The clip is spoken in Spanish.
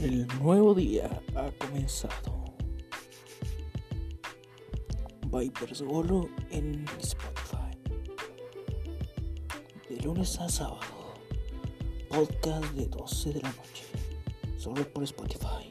El nuevo día ha comenzado. Vipers Golo en Spotify. De lunes a sábado. Podcast de 12 de la noche. Solo por Spotify.